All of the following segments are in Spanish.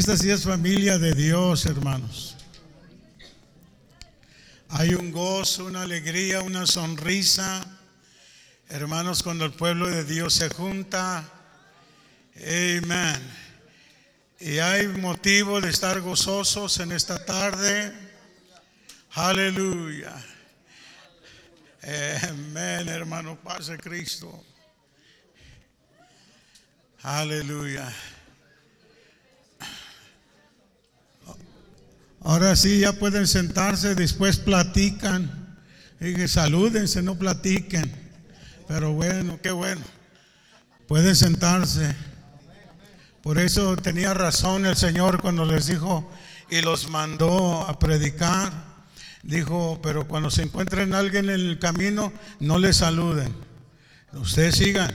Esta sí es familia de Dios, hermanos. Hay un gozo, una alegría, una sonrisa. Hermanos, cuando el pueblo de Dios se junta. Amén. Y hay motivo de estar gozosos en esta tarde. Aleluya. Amén, hermano, pase Cristo. Aleluya. Ahora sí, ya pueden sentarse, después platican. Y salúdense, no platiquen. Pero bueno, qué bueno. Pueden sentarse. Por eso tenía razón el Señor cuando les dijo y los mandó a predicar. Dijo, pero cuando se encuentren alguien en el camino, no le saluden. Ustedes sigan.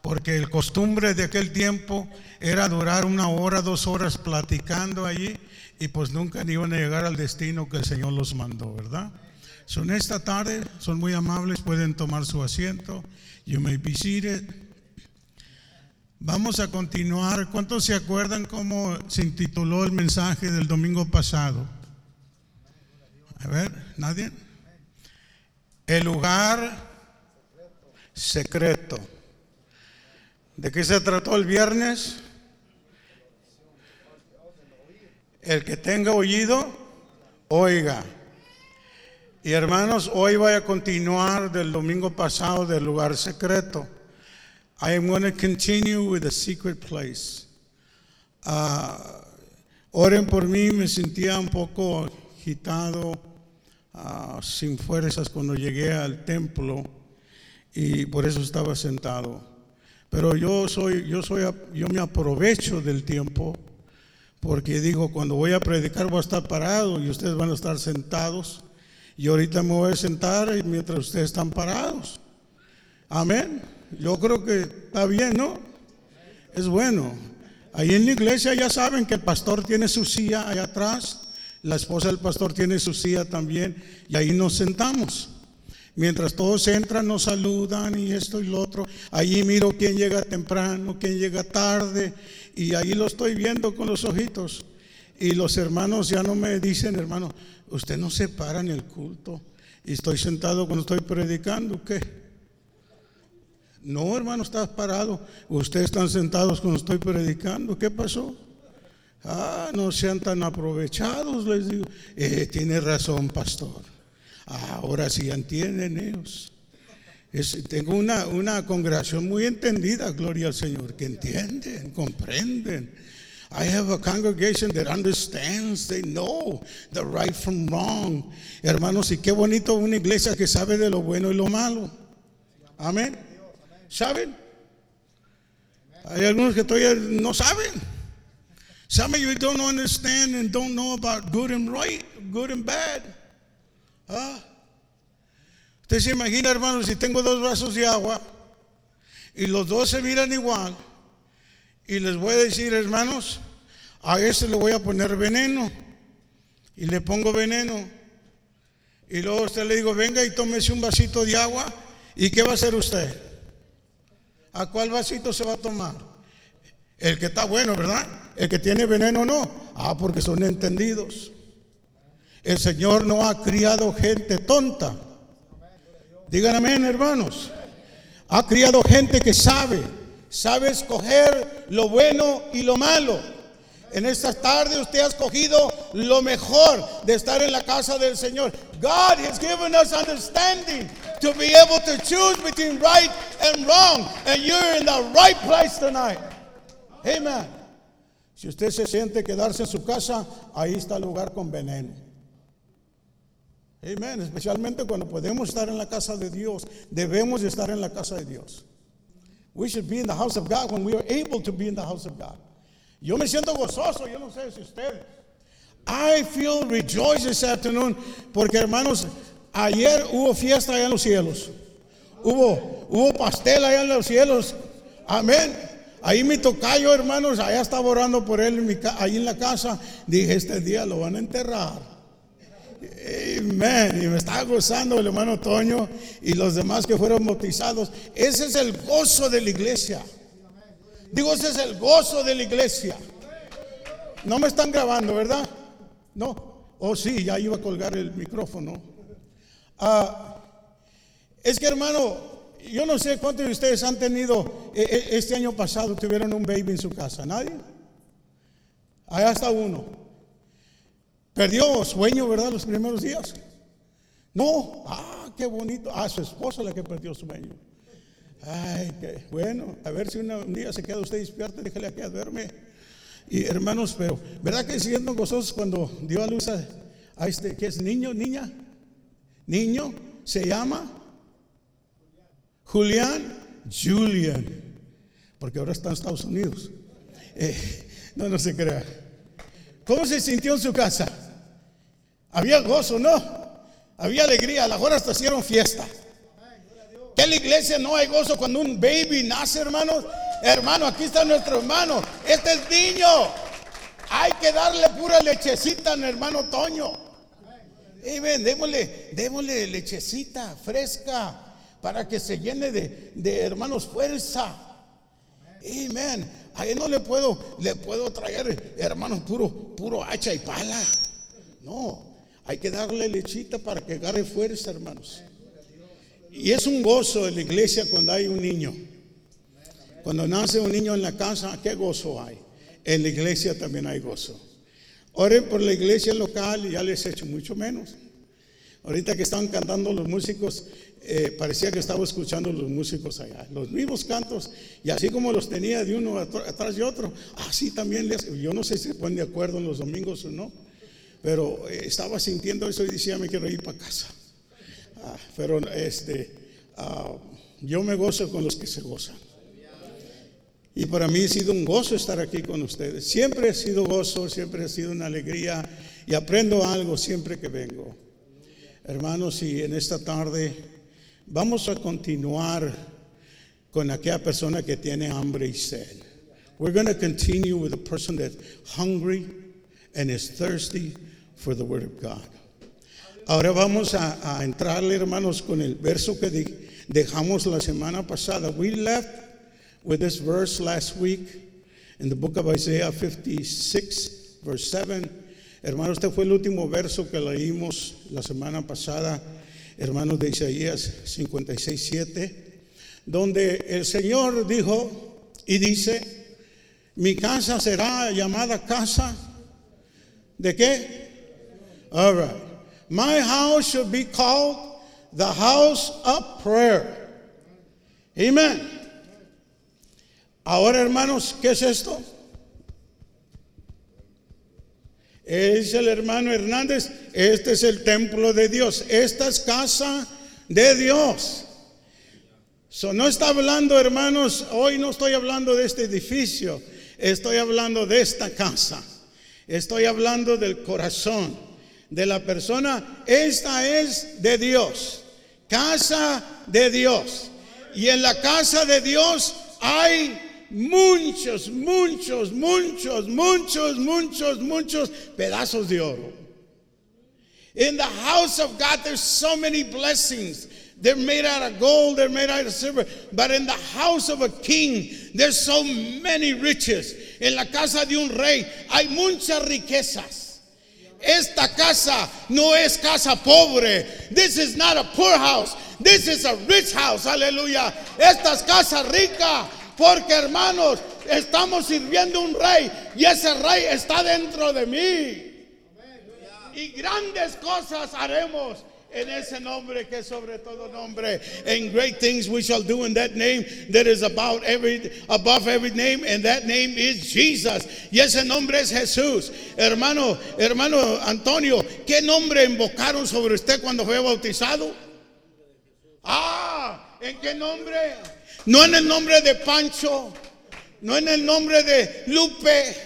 Porque el costumbre de aquel tiempo era durar una hora, dos horas platicando allí y pues nunca ni iban a llegar al destino que el Señor los mandó, ¿verdad? Son esta tarde, son muy amables, pueden tomar su asiento. You may be seated. Vamos a continuar. ¿Cuántos se acuerdan cómo se intituló el mensaje del domingo pasado? A ver, ¿nadie? El lugar secreto. ¿De qué se trató el viernes? El que tenga oído, oiga. Y hermanos, hoy voy a continuar del domingo pasado del lugar secreto. I am going to continue with the secret place. Uh, oren por mí, me sentía un poco agitado, uh, sin fuerzas cuando llegué al templo y por eso estaba sentado. Pero yo soy, yo soy, yo me aprovecho del tiempo porque digo, cuando voy a predicar voy a estar parado y ustedes van a estar sentados. Y ahorita me voy a sentar mientras ustedes están parados. Amén. Yo creo que está bien, ¿no? Es bueno. Ahí en la iglesia ya saben que el pastor tiene su silla allá atrás. La esposa del pastor tiene su silla también. Y ahí nos sentamos. Mientras todos entran, nos saludan y esto y lo otro. Allí miro quién llega temprano, quién llega tarde. Y ahí lo estoy viendo con los ojitos. Y los hermanos ya no me dicen, hermano, usted no se para en el culto. Y estoy sentado cuando estoy predicando, ¿qué? No, hermano, estás parado. Ustedes están sentados cuando estoy predicando. ¿Qué pasó? Ah, no sean tan aprovechados, les digo. Eh, tiene razón, pastor. Ahora sí entienden ellos. Tengo una, una congregación muy entendida, gloria al Señor, que entienden, comprenden. I have a congregation that understands, they know the right from wrong. Hermanos, y qué bonito una iglesia que sabe de lo bueno y lo malo. Amén. ¿Saben? Hay algunos que todavía no saben. Some of you don't understand and don't know about good and right, good and bad. ¿Ah? Usted se imagina, hermano, si tengo dos vasos de agua y los dos se miran igual, y les voy a decir, hermanos, a este le voy a poner veneno, y le pongo veneno, y luego usted le digo, venga y tómese un vasito de agua, ¿y qué va a hacer usted? ¿A cuál vasito se va a tomar? El que está bueno, ¿verdad? El que tiene veneno no. Ah, porque son entendidos. El Señor no ha criado gente tonta. Díganme, hermanos. Ha criado gente que sabe, sabe escoger lo bueno y lo malo. En esta tarde usted ha escogido lo mejor de estar en la casa del Señor. God has given us understanding to be able to choose between right and wrong. And you're in the right place tonight. Amen. Si usted se siente quedarse en su casa, ahí está el lugar con veneno. Amén. Especialmente cuando podemos estar en la casa de Dios. Debemos estar en la casa de Dios. We should be in the house of God when we are able to be in the house of God. Yo me siento gozoso, yo no sé si ustedes. I feel rejoiced this afternoon porque hermanos, ayer hubo fiesta allá en los cielos. Hubo, hubo pastel allá en los cielos. Amén. Ahí mi tocayo, hermanos, allá estaba orando por él ahí en la casa. Dije, este día lo van a enterrar. Amén. Y me estaba gozando el hermano Toño y los demás que fueron bautizados. Ese es el gozo de la iglesia. Digo, ese es el gozo de la iglesia. no me están grabando, ¿verdad? No. Oh, sí, ya iba a colgar el micrófono. Ah, es que hermano, yo no sé cuántos de ustedes han tenido eh, eh, este año pasado, tuvieron un baby en su casa. ¿Nadie? Allá está uno. Perdió sueño, ¿verdad? Los primeros días. No, ah, qué bonito. Ah, su esposa la que perdió sueño. Ay, qué bueno. A ver si un día se queda usted despierto, déjale aquí a verme. Y hermanos, pero, ¿verdad que siendo gozosos cuando dio a luz a, este, que es niño, niña? Niño, se llama Julián, Julian, porque ahora está en Estados Unidos. Eh, no, no se crea. ¿Cómo se sintió en su casa? Había gozo, ¿no? Había alegría, a horas hasta hicieron fiesta. Que en la iglesia no hay gozo cuando un baby nace, hermanos. Hermano, aquí está nuestro hermano. Este es niño. Hay que darle pura lechecita al hermano Toño. ven, démosle, démosle lechecita fresca para que se llene de, de hermanos fuerza. Amén. A él no le puedo, le puedo traer hermanos puro, puro hacha y pala. No, hay que darle lechita para que agarre fuerza, hermanos. Y es un gozo en la iglesia cuando hay un niño. Cuando nace un niño en la casa, ¿qué gozo hay? En la iglesia también hay gozo. Oren por la iglesia local y ya les he hecho mucho menos. Ahorita que estaban cantando los músicos, eh, parecía que estaba escuchando los músicos allá. Los mismos cantos, y así como los tenía de uno atrás de otro, así también les. Yo no sé si se ponen de acuerdo en los domingos o no, pero eh, estaba sintiendo eso y decía, me quiero ir para casa. Ah, pero este, ah, yo me gozo con los que se gozan. Y para mí ha sido un gozo estar aquí con ustedes. Siempre ha sido gozo, siempre ha sido una alegría y aprendo algo siempre que vengo. Hermanos, y en esta tarde vamos a continuar con aquella persona que tiene hambre y sed. We're going to continue with a person that's hungry and is thirsty for the Word of God. Ahora vamos a, a entrarle, hermanos, con el verso que dejamos la semana pasada. We left with this verse last week in the book of Isaiah 56, verse 7. Hermano, este fue el último verso que leímos la semana pasada, hermanos de Isaías 56, 7, donde el Señor dijo y dice, mi casa será llamada casa de qué? All right. My house should be called the house of prayer. Amen. Ahora, hermanos, ¿qué es esto? Es el hermano Hernández, este es el templo de Dios, esta es casa de Dios. no está hablando, hermanos, hoy no estoy hablando de este edificio, estoy hablando de esta casa, estoy hablando del corazón de la persona. Esta es de Dios, casa de Dios. Y en la casa de Dios hay muchos, muchos, muchos, muchos, muchos, muchos pedazos de oro. In the house of God, there's so many blessings. They're made out of gold, they're made out of silver. But in the house of a king, there's so many riches. En la casa de un rey hay muchas riquezas. Esta casa no es casa pobre. This is not a poor house. This is a rich house. Aleluya. Esta es casa rica. Porque hermanos, estamos sirviendo un rey y ese rey está dentro de mí. Y grandes cosas haremos en ese nombre que sobre todo nombre. And great things we shall do in that name that is about every above every name and that name is Jesus. Y ese nombre es Jesús. Hermano, hermano Antonio, ¿qué nombre invocaron sobre usted cuando fue bautizado? Ah, ¿en qué nombre? No en el nombre de Pancho, no en el nombre de Lupe,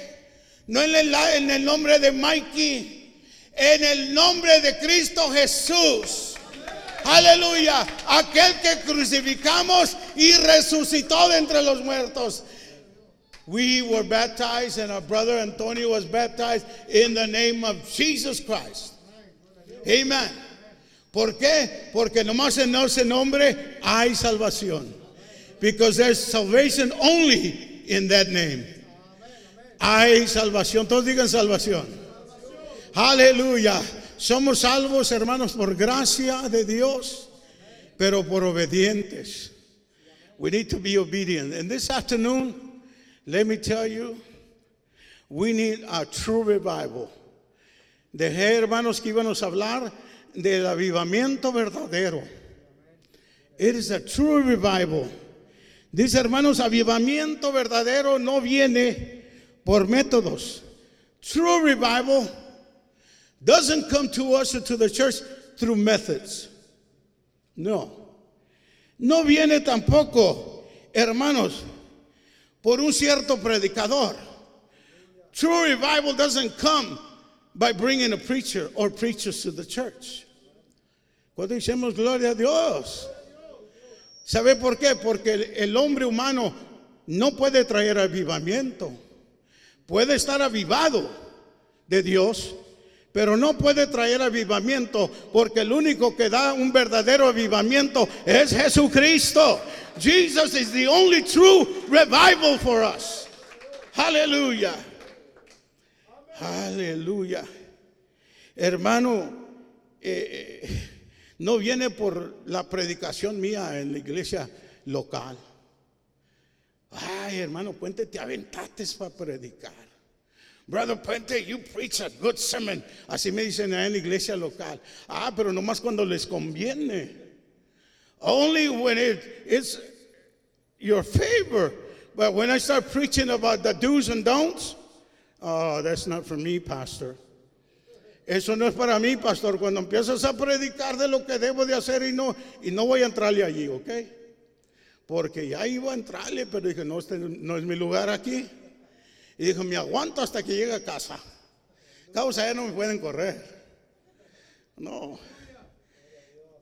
no en el nombre de Mikey, en el nombre de Cristo Jesús. Aleluya, aquel que crucificamos y resucitó de entre los muertos. We were baptized and our brother Antonio was baptized in the name of Jesus Christ. Amen. ¿Por qué? Porque nomás en ese nombre hay salvación. Because there's salvation only in that name. hay salvación. Todos digan salvación. Aleluya. Somos salvos, hermanos, por gracia de Dios, pero por obedientes. We need to be obedient. And this afternoon, let me tell you, we need a true revival. Dejé, hermanos, que íbamos a hablar del avivamiento verdadero. It is a true revival. Dice, hermanos, avivamiento verdadero no viene por métodos. True revival doesn't come to us or to the church through methods. No. No viene tampoco, hermanos, por un cierto predicador. True revival doesn't come by bringing a preacher or preachers to the church. Cuando decimos gloria a Dios. ¿Sabe por qué? Porque el, hombre humano no puede traer avivamiento. Puede estar avivado de Dios, pero no puede traer avivamiento porque el único que da un verdadero avivamiento es Jesucristo. Jesus is the only true revival for us. Aleluya. Aleluya. Hermano, eh, eh, no viene por la predicación mía en la iglesia local. Ay, hermano Puente, te aventaste para predicar. Brother Puente, you preach a good sermon. Así me dicen en la iglesia local. Ah, pero nomás cuando les conviene. Only when it, it's your favor. But when I start preaching about the do's and don'ts, oh, that's not for me, Pastor. Eso no es para mí, pastor. Cuando empiezas a predicar de lo que debo de hacer y no, y no voy a entrarle allí, ¿ok? Porque ya iba a entrarle, pero dije, no, este no es mi lugar aquí. Y dijo, me aguanto hasta que llegue a casa. Causa, ya no me pueden correr. No.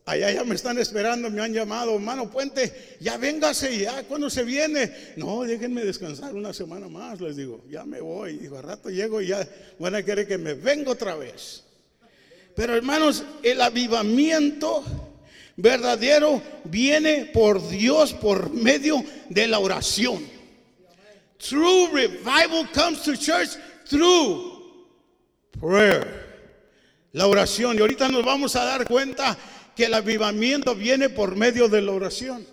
Allá ya me están esperando, me han llamado, hermano Puente, ya véngase ya, cuando se viene? No, déjenme descansar una semana más, les digo, ya me voy. Digo, a rato llego y ya van a querer que me venga otra vez. Pero hermanos, el avivamiento verdadero viene por Dios por medio de la oración. True revival comes to church through prayer. La oración. Y ahorita nos vamos a dar cuenta que el avivamiento viene por medio de la oración.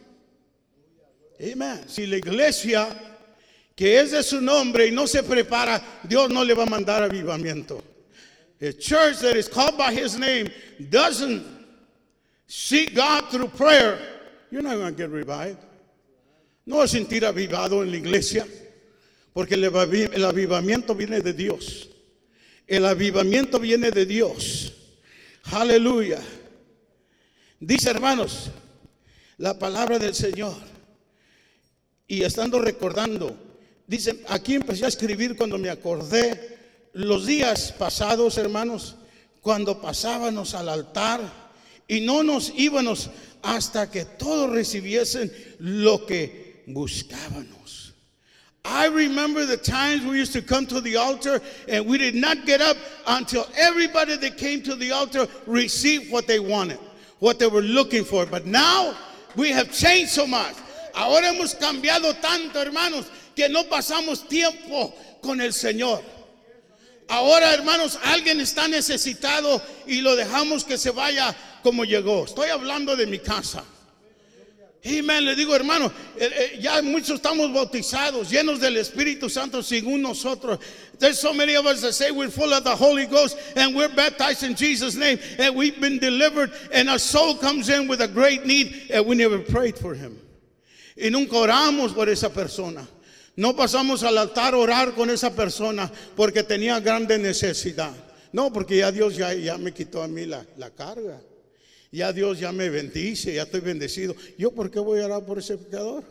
Amén. Si la iglesia que es de su nombre y no se prepara, Dios no le va a mandar avivamiento. A church that is called by his name doesn't seek God through prayer, you're not going to get revived. No vas a sentir avivado en la iglesia, porque el avivamiento viene de Dios. El avivamiento viene de Dios. Aleluya. Dice, hermanos, la palabra del Señor. Y estando recordando, dice, aquí empecé a escribir cuando me acordé los días pasados, hermanos, cuando pasábamos al altar y no nos íbamos hasta que todos recibiesen lo que buscábamos. I remember the times we used to come to the altar and we did not get up until everybody that came to the altar received what they wanted what they were looking for. But now we have changed so much. Ahora hemos cambiado tanto, hermanos, que no pasamos tiempo con el Señor. Ahora, hermanos, alguien está necesitado y lo dejamos que se vaya como llegó. Estoy hablando de mi casa. Amén, le digo hermano, eh, eh, ya muchos estamos bautizados, llenos del Espíritu Santo según nosotros. There's so many of us that say we're full of the Holy Ghost and we're baptized in Jesus' name and we've been delivered and our soul comes in with a great need and we never prayed for him. Y nunca oramos por esa persona. No pasamos al altar a orar con esa persona porque tenía grande necesidad. No, porque ya Dios ya, ya me quitó a mí la, la carga. Ya Dios ya me bendice, ya estoy bendecido. ¿Yo por qué voy a orar por ese pecador?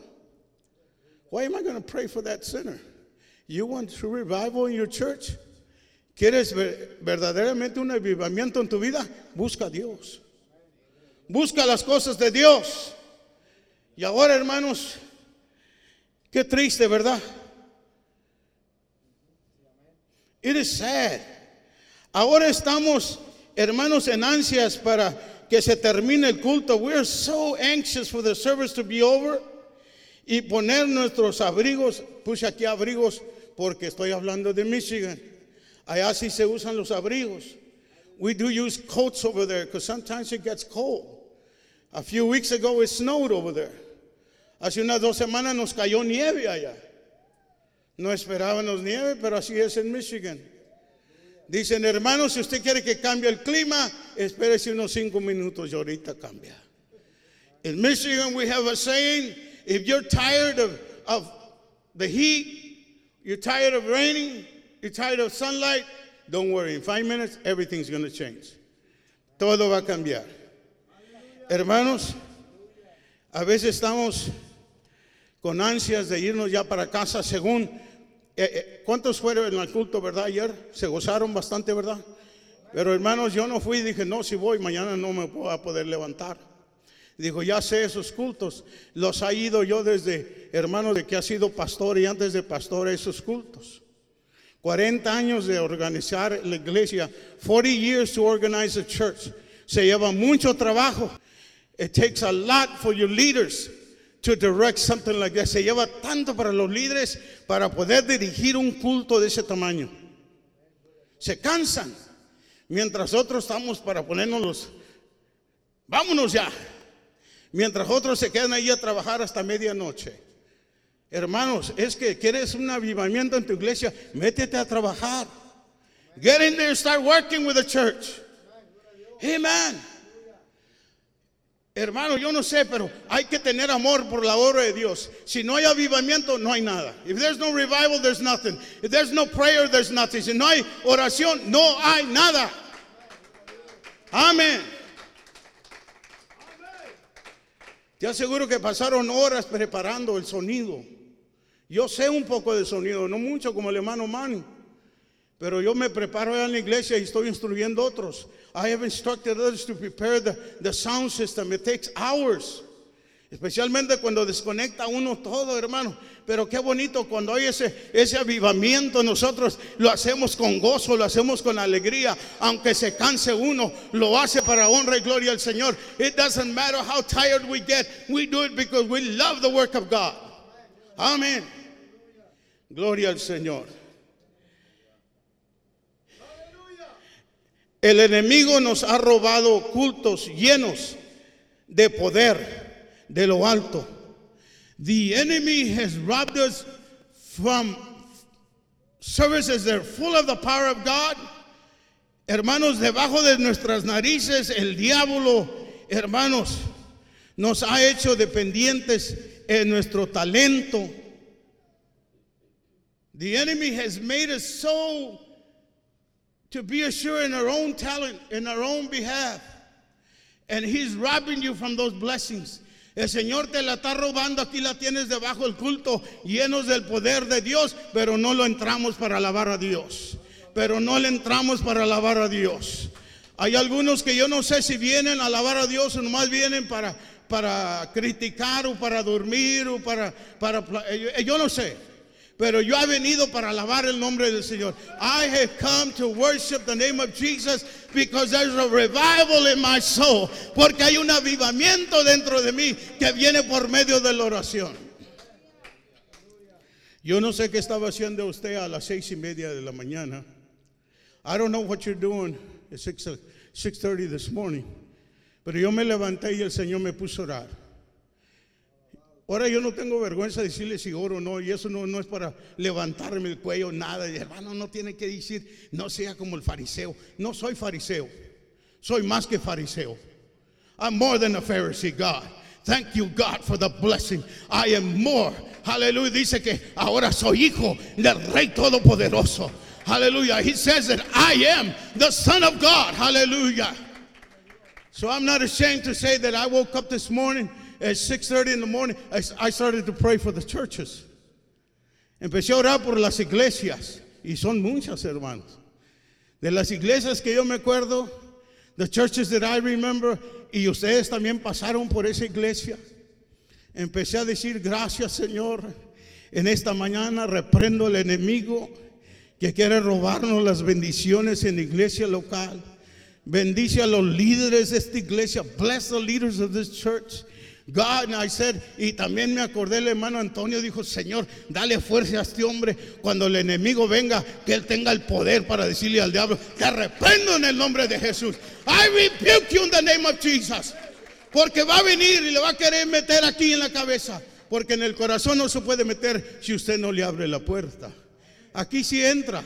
Why am I going to pray for that sinner? You want true revival in your church? ¿Quieres verdaderamente un avivamiento en tu vida? Busca a Dios. Busca las cosas de Dios. Y ahora, hermanos, qué triste, ¿verdad? It is sad. Ahora estamos, hermanos, en ansias para que se termine el culto. We're so anxious for the service to be over y poner nuestros abrigos, puse aquí abrigos porque estoy hablando de Michigan. Allá sí se usan los abrigos. We do use coats over there because sometimes it gets cold. A few weeks ago it snowed over there. Hace unas dos semanas nos cayó nieve allá. No esperábamos nieve, pero así es en Michigan. Dicen, hermanos, si usted quiere que cambie el clima, espérese unos cinco minutos y ahorita cambia. In Michigan, we have a saying if you're tired of, of the heat, you're tired of raining, you're tired of sunlight, don't worry. In five minutes, everything's going to change. Todo va a cambiar. Hermanos, a veces estamos con ansias de irnos ya para casa según... Eh, eh, ¿Cuántos fueron en el culto, verdad? Ayer se gozaron bastante, ¿verdad? Pero hermanos, yo no fui dije, no, si voy, mañana no me voy a poder levantar. Dijo, ya sé esos cultos. Los ha ido yo desde, hermanos, de que ha sido pastor y antes de pastor esos cultos. 40 años de organizar la iglesia. 40 years to organize a church. Se lleva mucho trabajo. It takes a lot for your leaders to direct something like that. Se lleva tanto para los líderes para poder dirigir un culto de ese tamaño. Se cansan. Mientras otros estamos para ponernos. Vámonos ya. Mientras otros se quedan ahí a trabajar hasta medianoche. Hermanos, es que quieres un avivamiento en tu iglesia, métete a trabajar. Get in there, start working with the church. Amen. Hermano, yo no sé, pero hay que tener amor por la obra de Dios. Si no hay avivamiento, no hay nada. If there's no revival, there's nothing. If there's no prayer, there's nothing. Si no hay oración, no hay nada. Amén. Te aseguro que pasaron horas preparando el sonido. Yo sé un poco de sonido, no mucho como el hermano Manny. Pero yo me preparo en la iglesia y estoy instruyendo otros. I have instructed others to prepare the, the sound system. It takes hours. Especialmente cuando desconecta uno todo, hermano. Pero qué bonito cuando hay ese, ese avivamiento, nosotros lo hacemos con gozo, lo hacemos con alegría. Aunque se canse uno, lo hace para honra y gloria al Señor. It doesn't matter how tired we get, we do it because we love the work of God. Amén. Gloria al Señor. El enemigo nos ha robado cultos llenos de poder de lo alto. The enemy has robbed us from services that are full of the power of God. Hermanos, debajo de nuestras narices el diablo, hermanos, nos ha hecho dependientes en nuestro talento. The enemy has made us so to be assured in our own talent, in our own behalf. And He's robbing you from those blessings. El Señor te la está robando, aquí la tienes debajo del culto, llenos del poder de Dios, pero no lo entramos para alabar a Dios. Pero no le entramos para alabar a Dios. Hay algunos que yo no sé si vienen a alabar a Dios o nomás vienen para, para criticar o para dormir o para, para, yo no sé. Pero yo he venido para alabar el nombre del Señor. I have come to worship the name of Jesus because there's a revival in my soul. Porque hay un avivamiento dentro de mí que viene por medio de la oración. Yo no sé qué estaba haciendo usted a las seis y media de la mañana. I don't know what you're doing at 6.30 this morning. Pero yo me levanté y el Señor me puso a orar. Ahora yo no tengo vergüenza de decirle si oro o no, y eso no, no es para levantarme el cuello, nada. Y hermano, no tiene que decir, no sea como el fariseo. No soy fariseo, soy más que fariseo. I'm more than a Pharisee, God. Thank you, God, for the blessing. I am more. Aleluya. Dice que ahora soy hijo del Rey Todopoderoso. Hallelujah. He says that I am the Son of God. Hallelujah. So I'm not ashamed to say that I woke up this morning at 6:30 in the morning, I, I started to pray for the churches. Empecé a orar por las iglesias y son muchas, hermanos. De las iglesias que yo me acuerdo, the churches that I remember, y ustedes también pasaron por esa iglesia. Empecé a decir, gracias Señor, en esta mañana reprendo al enemigo que quiere robarnos las bendiciones en la iglesia local. Bendice a los líderes de esta iglesia. Bless the leaders of this church. God, I said, y también me acordé el hermano Antonio dijo, Señor, dale fuerza a este hombre cuando el enemigo venga, que él tenga el poder para decirle al diablo, te arrependo en el nombre de Jesús. I rebuke you in the name of Jesus. Porque va a venir y le va a querer meter aquí en la cabeza. Porque en el corazón no se puede meter si usted no le abre la puerta. Aquí sí entra.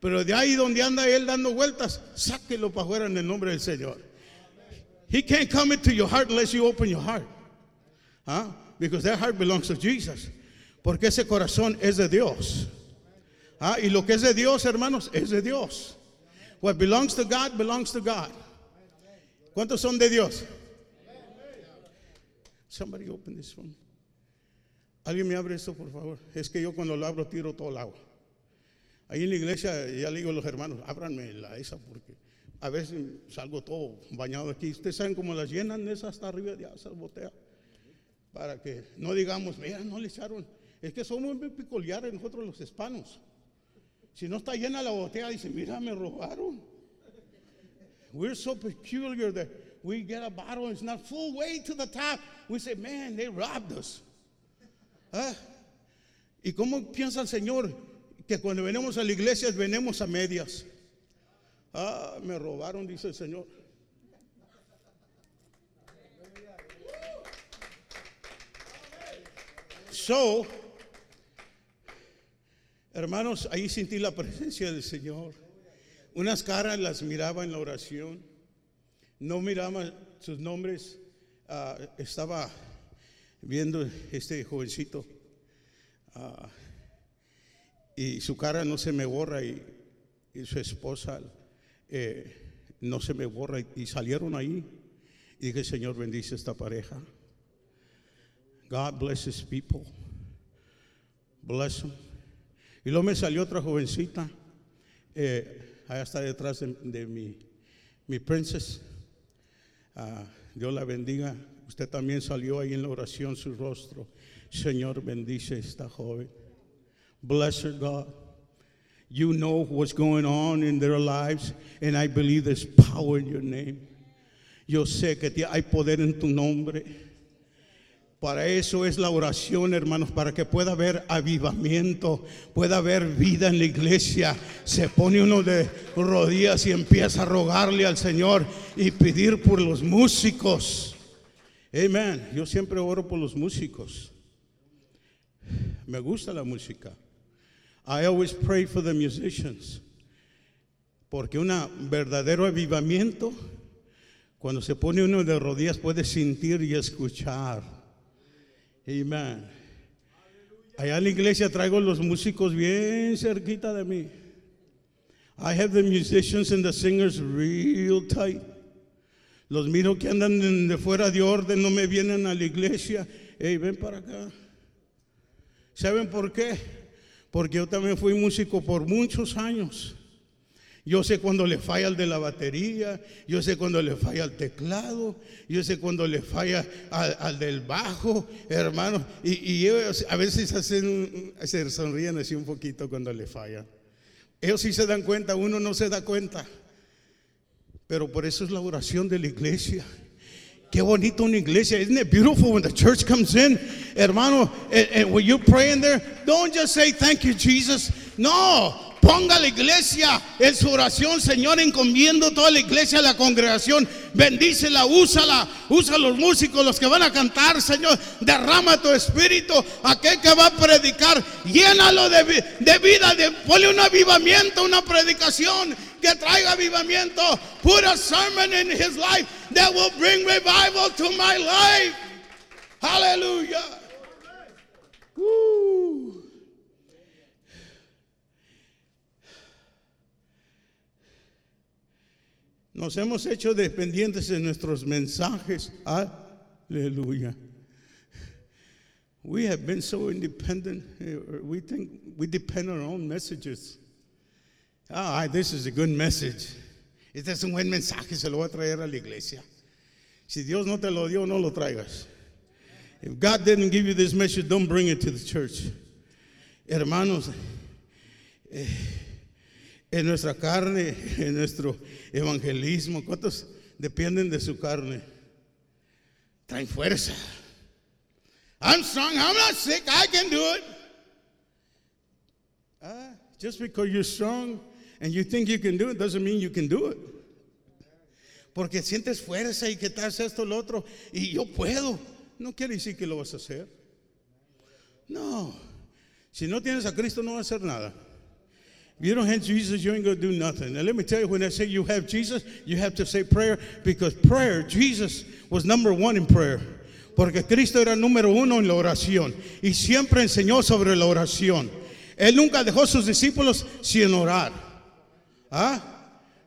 Pero de ahí donde anda él dando vueltas, sáquelo para afuera en el nombre del Señor. He can't come into your heart unless you open your heart. Huh? Because that heart belongs to Jesus. Porque ese corazón es de Dios. ¿Ah? Y lo que es de Dios, hermanos, es de Dios. What belongs to God belongs to God. ¿Cuántos son de Dios? Somebody open this one. Alguien me abre esto, por favor. Es que yo cuando lo abro tiro todo el agua. Ahí en la iglesia ya le digo a los hermanos, ábranme la esa porque a veces salgo todo bañado aquí. Ustedes saben cómo las llenan esa hasta arriba de esa botella para que no digamos, mira, no le echaron. Es que somos muy peculiares nosotros los hispanos. Si no está llena la botella, dice, mira, me robaron. We're so peculiar that we get a bottle it's not full way to the top. We say, man, they robbed us. ¿Ah? ¿Y cómo piensa el Señor que cuando venimos a la iglesia venimos a medias? Ah, me robaron, dice el Señor. So, hermanos, ahí sentí la presencia del Señor. Unas caras las miraba en la oración. No miraba sus nombres. Ah, estaba viendo este jovencito. Ah, y su cara no se me borra y, su esposa eh, no se me borra. Y, salieron ahí. Y dije, Señor, bendice esta pareja. God bless his people. Bless them. Y luego me salió otra jovencita. Eh, allá está detrás de, mi, mi princess. Ah, Dios la bendiga. Usted también salió ahí en la oración su rostro. Señor, bendice esta joven. Bless her, God. You know what's going on in their lives, and I believe there's power in your name. Yo sé que hay poder en tu nombre. Para eso es la oración, hermanos, para que pueda haber avivamiento, pueda haber vida en la iglesia. Se pone uno de rodillas y empieza a rogarle al Señor y pedir por los músicos. Amén. Yo siempre oro por los músicos. Me gusta la música. I always pray for the musicians. Porque un verdadero avivamiento, cuando se pone uno de rodillas, puede sentir y escuchar. Amen. Allá en la iglesia traigo los músicos bien cerquita de mí. I have the musicians and the singers real tight. Los miro que andan de fuera de orden, no me vienen a la iglesia. Hey, ven para acá. ¿Saben por qué? Porque yo también fui músico por muchos años. Yo sé cuando le falla el de la batería, yo sé cuando le falla el teclado, yo sé cuando le falla al, del bajo, hermano. Y, ellos a veces hacen, se sonríen así un poquito cuando le falla. Ellos sí se dan cuenta, uno no se da cuenta. Pero por eso es la oración de la iglesia. Qué bonito una iglesia. Isn't it beautiful when the church comes in? Hermano, and, when you're praying there, don't just say thank you, Jesus. No, Ponga la iglesia en su oración, Señor, encomiendo toda la iglesia, la congregación. Bendícela, úsala, usa los músicos, los que van a cantar, Señor. Derrama tu espíritu. Aquel que va a predicar, llénalo de, vida, de, ponle un avivamiento, una predicación que traiga avivamiento. Put a sermon in his life that will bring revival to my life. Hallelujah. Nos hemos hecho dependientes de nuestros mensajes. Aleluya. We have been so independent. Eh, we think we depend on our own messages. Ah, this is a good message. Este es un buen mensaje, se lo voy a traer a la iglesia. Si Dios no te lo dio, no lo traigas. If God didn't give you this message, don't bring it to the church. Hermanos, eh, en nuestra carne, en nuestro evangelismo. ¿Cuántos dependen de su carne? Traen fuerza. I'm strong. I'm not sick. I can do it. Ah, just because you're strong and you think you can do it doesn't mean you can do it. Porque sientes fuerza y que estás esto, lo otro, y yo puedo. No quiere decir que lo vas a hacer. No. Si no tienes a Cristo, no vas a hacer nada. You don't have Jesus, you ain't going to do nothing. And let me tell you, when I say you have Jesus, you have to say prayer because prayer, Jesus was number one in prayer. Porque Cristo era número uno en la oración y siempre enseñó sobre la oración. Él nunca dejó a sus discípulos sin orar. ¿Ah?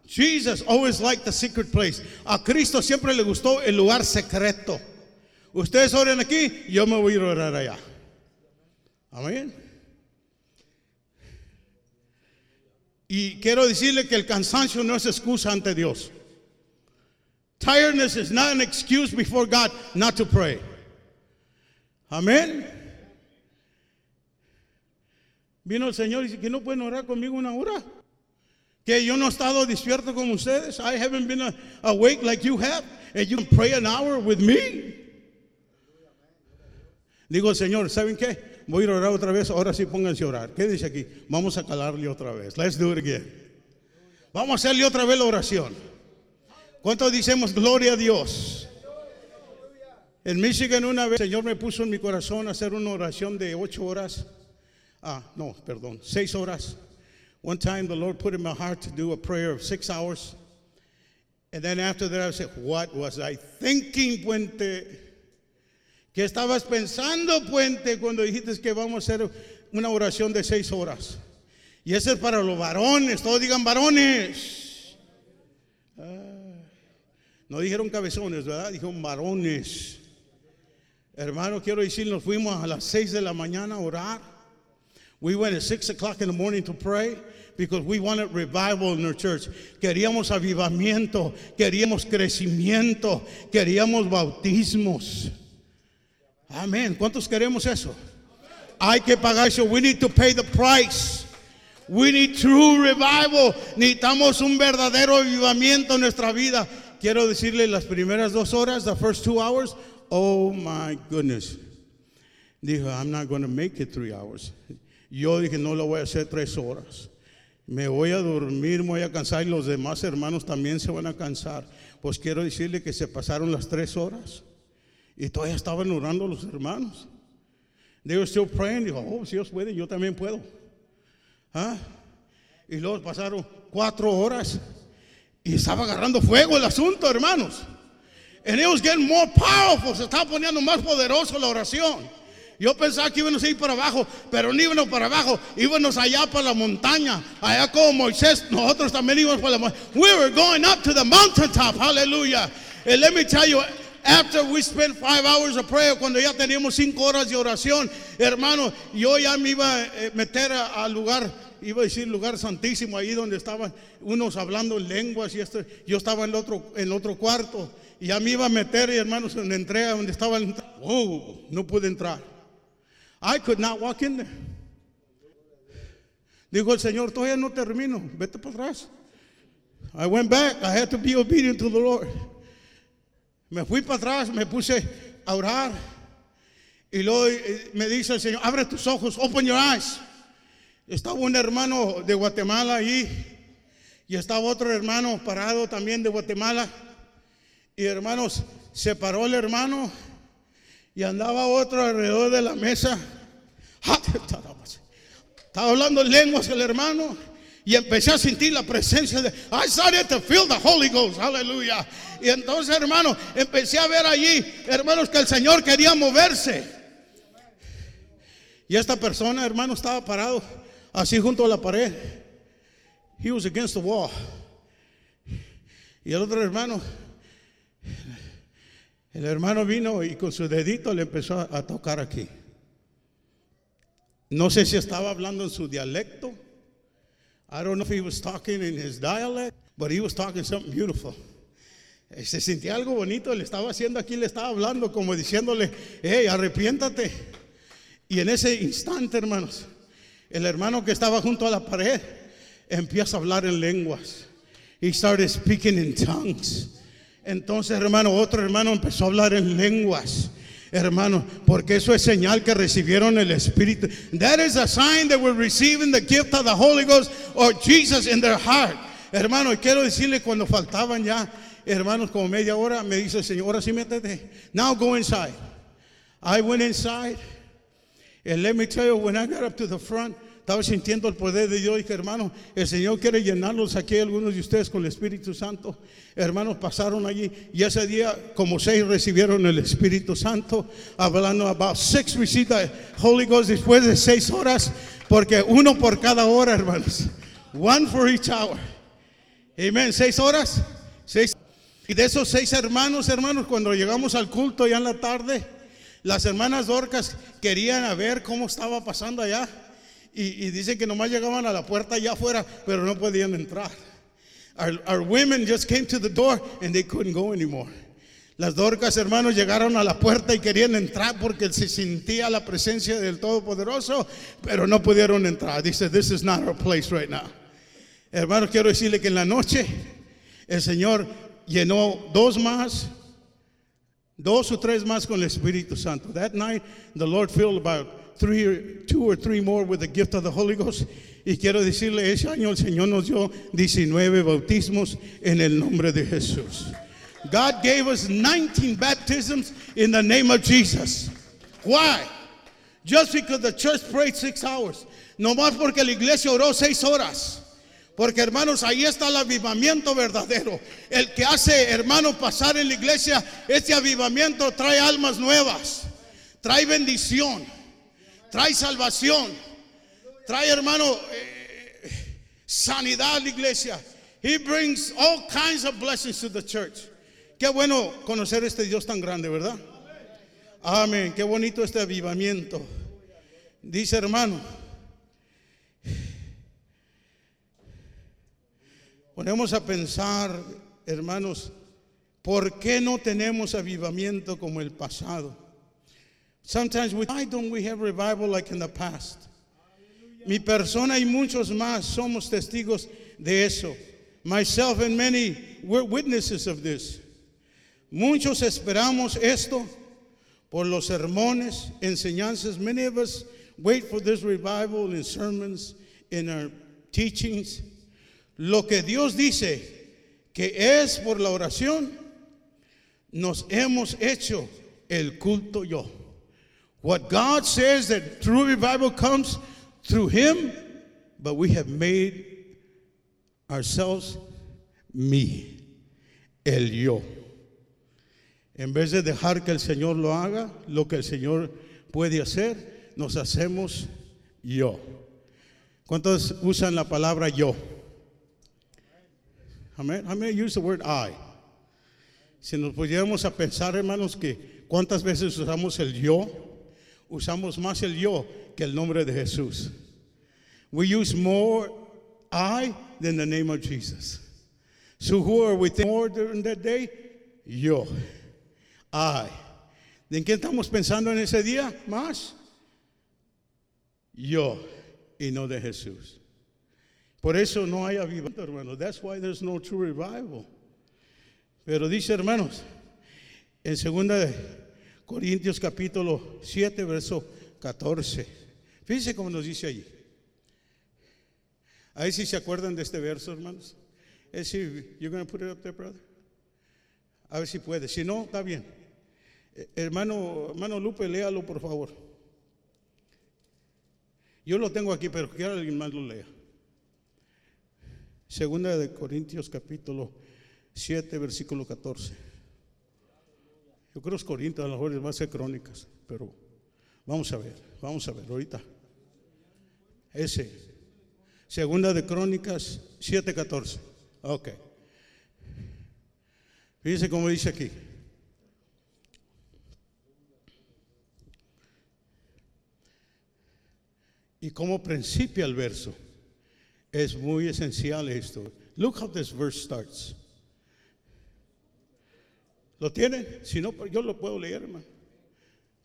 Jesus always liked the secret place. A Cristo siempre le gustó el lugar secreto. Ustedes oren aquí, yo me voy a orar allá. Amén. Y quiero decirle que el cansancio no es excusa ante Dios. Tiredness is not an excuse before God not to pray. Amén. Vino el Señor y dice que no pueden orar conmigo una hora. Que yo no he estado despierto como ustedes. I haven't been awake like you have. And you pray an hour with me. Digo, Señor, ¿saben qué? Voy a orar otra vez. Ahora sí pónganse a orar. ¿Qué dice aquí? Vamos a calarle otra vez. Let's do it again. Vamos a hacerle otra vez la oración. ¿Cuántos decimos gloria a Dios? En Michigan una vez Señor me puso en mi corazón hacer una oración de ocho horas. Ah, no, perdón, seis horas. One time the Lord put in my heart to do a prayer of six hours. And then after that I said, what was I thinking, Puente? ¿Qué estabas pensando, Puente, cuando dijiste que vamos a hacer una oración de seis horas? Y ese es para los varones, todos digan varones. Ah. No dijeron cabezones, ¿verdad? Dijeron varones. Hermano, quiero decir, nos fuimos a las 6 de la mañana a orar. We went at 6 o'clock in the morning to pray because we wanted revival in our church. Queríamos avivamiento, queríamos crecimiento, queríamos bautismos. Amén. ¿Cuántos queremos eso? Hay que pagar eso. We need to pay the price. We need true revival. Necesitamos un verdadero avivamiento en nuestra vida quiero decirle las primeras dos horas, the first two hours, oh my goodness. Dijo, I'm not going to make it three hours. Yo dije, no lo voy a hacer tres horas. Me voy a dormir, me voy a cansar y los demás hermanos también se van a cansar. Pues quiero decirle que se pasaron las tres horas y todavía estaban orando los hermanos. They were still praying. Dijo, oh, si Dios puede, yo también puedo. ¿Ah? Y luego pasaron cuatro horas y estaba agarrando fuego el asunto, hermanos. And it was getting more powerful. Se estaba poniendo más poderoso la oración. Yo pensaba que íbamos a ir para abajo, pero no íbamos para abajo, íbamos allá para la montaña, allá como Moisés, nosotros también íbamos para la montaña. We were going up to the mountaintop, hallelujah. And let me tell you, after we spent five hours of prayer, cuando ya teníamos cinco horas de oración, hermano, yo ya me iba a meter al lugar iba a decir lugar santísimo, ahí donde estaban unos hablando lenguas y esto, yo estaba en otro, en otro cuarto y a mí iba a meter, y hermanos, en la entrega donde estaba, oh, no pude entrar. I could not walk in there. Dijo el Señor, todavía no termino, vete para atrás. I went back, I had to be obedient to the Lord. Me fui para atrás, me puse a orar. Y luego eh, me dice el Señor, abre tus ojos, open your eyes. Estaba un hermano de Guatemala ahí y estaba otro hermano parado también de Guatemala. Y hermanos, se paró el hermano y andaba otro alrededor de la mesa. Estaba hablando lenguas el hermano y empecé a sentir la presencia de I started to feel the Holy Ghost, aleluya. Y entonces, hermano, empecé a ver allí, hermanos, que el Señor quería moverse. Y esta persona, hermano, estaba parado así junto a la pared. He was against the wall. Y el otro hermano, el hermano vino y con su dedito le empezó a tocar aquí. No sé si estaba hablando en su dialecto. I don't know if he was talking in his dialect, but he was talking something beautiful. Eh, se sentía algo bonito, le estaba haciendo aquí, le estaba hablando como diciéndole, hey, arrepiéntate. Y en ese instante, hermanos, el hermano que estaba junto a la pared empieza a hablar en lenguas. He started speaking in tongues. Entonces, hermano, otro hermano empezó a hablar en lenguas. Hermano, porque eso es señal que recibieron el Espíritu. That is a sign that we're receiving the gift of the Holy Ghost or Jesus in their heart. Hermano, quiero decirle cuando faltaban ya, hermanos, como media hora, me dice el Señor, ahora sí métete. Now go inside. I went inside. And let me tell you, when I got up to the front, estaba sintiendo el poder de Dios. Dije, hermano, el Señor quiere llenarlos aquí, algunos de ustedes, con el Espíritu Santo. Hermanos, pasaron allí y ese día, como seis recibieron el Espíritu Santo. Hablando about six the Holy Ghost después de seis horas, porque uno por cada hora, hermanos. One for each hour. Amén. Seis horas. Seis. Y de esos seis hermanos, hermanos, cuando llegamos al culto ya en la tarde, las hermanas Dorcas querían ver cómo estaba pasando allá. Y, dicen que nomás llegaban a la puerta allá afuera, pero no podían entrar. Our, women just came to the door and they couldn't go anymore. Las dorcas, hermanos, llegaron a la puerta y querían entrar porque se sentía la presencia del Todopoderoso, pero no pudieron entrar. Dice, this is not our place right now. Hermanos, quiero decirle que en la noche el Señor llenó dos más, dos o tres más con el Espíritu Santo. That night, the Lord filled about three or, two or three more with the gift of the Holy Ghost. Y quiero decirle, ese año el Señor nos dio 19 bautismos en el nombre de Jesús. God gave us 19 baptisms in the name of Jesus. Why? Just because the church prayed six hours. No más porque la iglesia oró seis horas. Porque hermanos, ahí está el avivamiento verdadero. El que hace, hermanos, pasar en la iglesia, este avivamiento trae almas nuevas, trae bendición trae salvación, trae hermano eh, sanidad a la iglesia. He brings all kinds of blessings to the church. Qué bueno conocer este Dios tan grande, ¿verdad? Amén. Qué bonito este avivamiento. Dice hermano. Ponemos a pensar, hermanos, ¿por qué no tenemos avivamiento como el pasado? Sometimes we, why don't we have revival like in the past? Mi persona y muchos más somos testigos de eso. Myself and many, we're witnesses of this. Muchos esperamos esto por los sermones, enseñanzas. Many of us wait for this revival in sermons, in our teachings. Lo que Dios dice que es por la oración, nos hemos hecho el culto yo. What God says that true revival comes through Him, but we have made ourselves me, el yo. En vez de dejar que el Señor lo haga, lo que el Señor puede hacer, nos hacemos yo. ¿Cuántos usan la palabra yo? Amén. Amén. Use the word I. Si nos pudiéramos a pensar, hermanos, que cuántas veces usamos el yo, usamos más el yo que el nombre de Jesús. We use more I than the name of Jesus. So who are we more during that day? Yo. I. ¿De qué estamos pensando en ese día? Más. Yo y no de Jesús. Por eso no hay avivamiento, hermano. That's why there's no true revival. Pero dice, hermanos, en segunda Corintios capítulo 7, verso 14. Fíjense cómo nos dice allí. A ver si se acuerdan de este verso, hermanos. Es si, you're put it up there, brother. A ver si puede. Si no, está bien. Eh, hermano, hermano Lupe, léalo por favor. Yo lo tengo aquí, pero quiero que alguien más lo lea. Segunda de Corintios capítulo 7, versículo 14. Yo creo que es Corinto, a lo mejor es más que crónicas, pero vamos a ver, vamos a ver ahorita. Ese, segunda de crónicas 7:14. Ok. Fíjense cómo dice aquí. Y como principia el verso, es muy esencial esto. Look how this verse starts. ¿Lo tiene? Si no, yo lo puedo leer, hermano.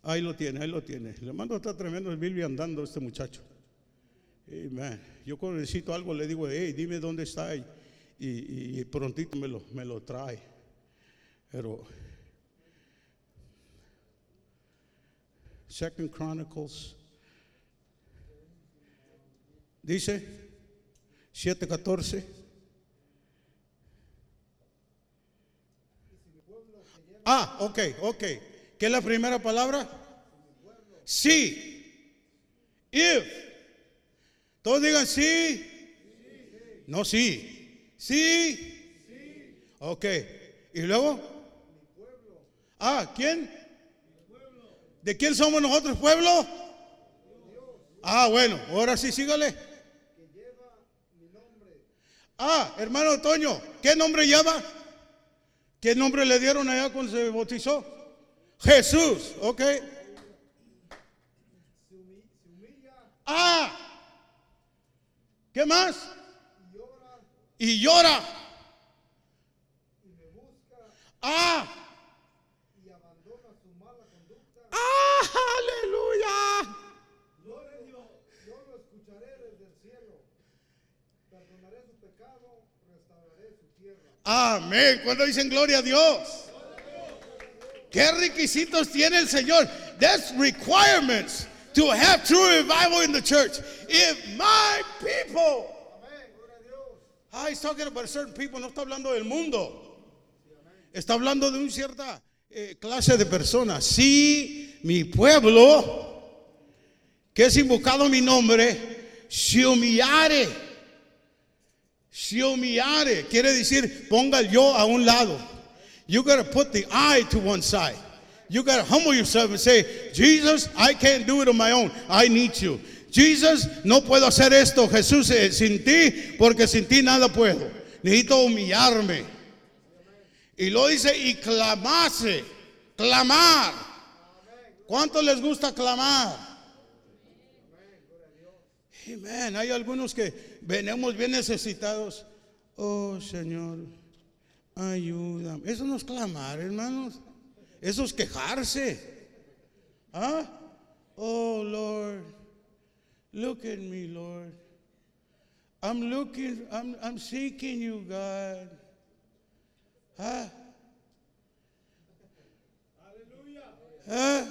Ahí lo tiene, ahí lo tiene. Le mando está tremendo el Biblia andando este muchacho. Amen. Yo cuando necesito algo le digo, hey, dime dónde está y, y, prontito me lo, me lo trae. Pero Second Chronicles. Dice 7:14. Ah, ok, ok. ¿Qué es la primera palabra? Sí. If. Todos digan sí. No, sí. Sí. Ok. ¿Y luego? Ah, ¿quién? ¿De quién somos nosotros, pueblo? Ah, bueno, ahora sí, sígale. Ah, hermano Toño, ¿qué nombre lleva? ¿Qué nombre le dieron allá cuando se bautizó? Jesús, ok. Ah, ¿qué más? Y llora. Ah, ah, aleluya. Yo lo escucharé desde el cielo. Perdonaré su pecado, restauraré su tierra. Amén. Cuando dicen gloria a Dios. ¿Qué requisitos tiene el Señor? That's requirements to have true revival in the church. If my people. Ah, he's talking about certain people, no está hablando del mundo. Está hablando de una cierta eh, clase de personas. Si mi pueblo, que es invocado mi nombre, se humillare. Se humillare. Quiere decir, ponga el yo a un lado. You got to put the I to one side. You got to humble yourself and say, Jesus, I can't do it on my own. I need you. Jesus, no puedo hacer esto, Jesús, eh, sin ti, porque sin ti nada puedo. Necesito humillarme. Y lo dice, y clamase, clamar. ¿Cuánto les gusta clamar? Amén. Hay algunos que venimos bien necesitados. Oh Señor, ayúdame. Eso no es clamar, hermanos. Eso es quejarse. ¿Ah? Oh Lord, look at me, Lord. I'm looking, I'm, I'm seeking you, God. ¿Ah? ¿Ah?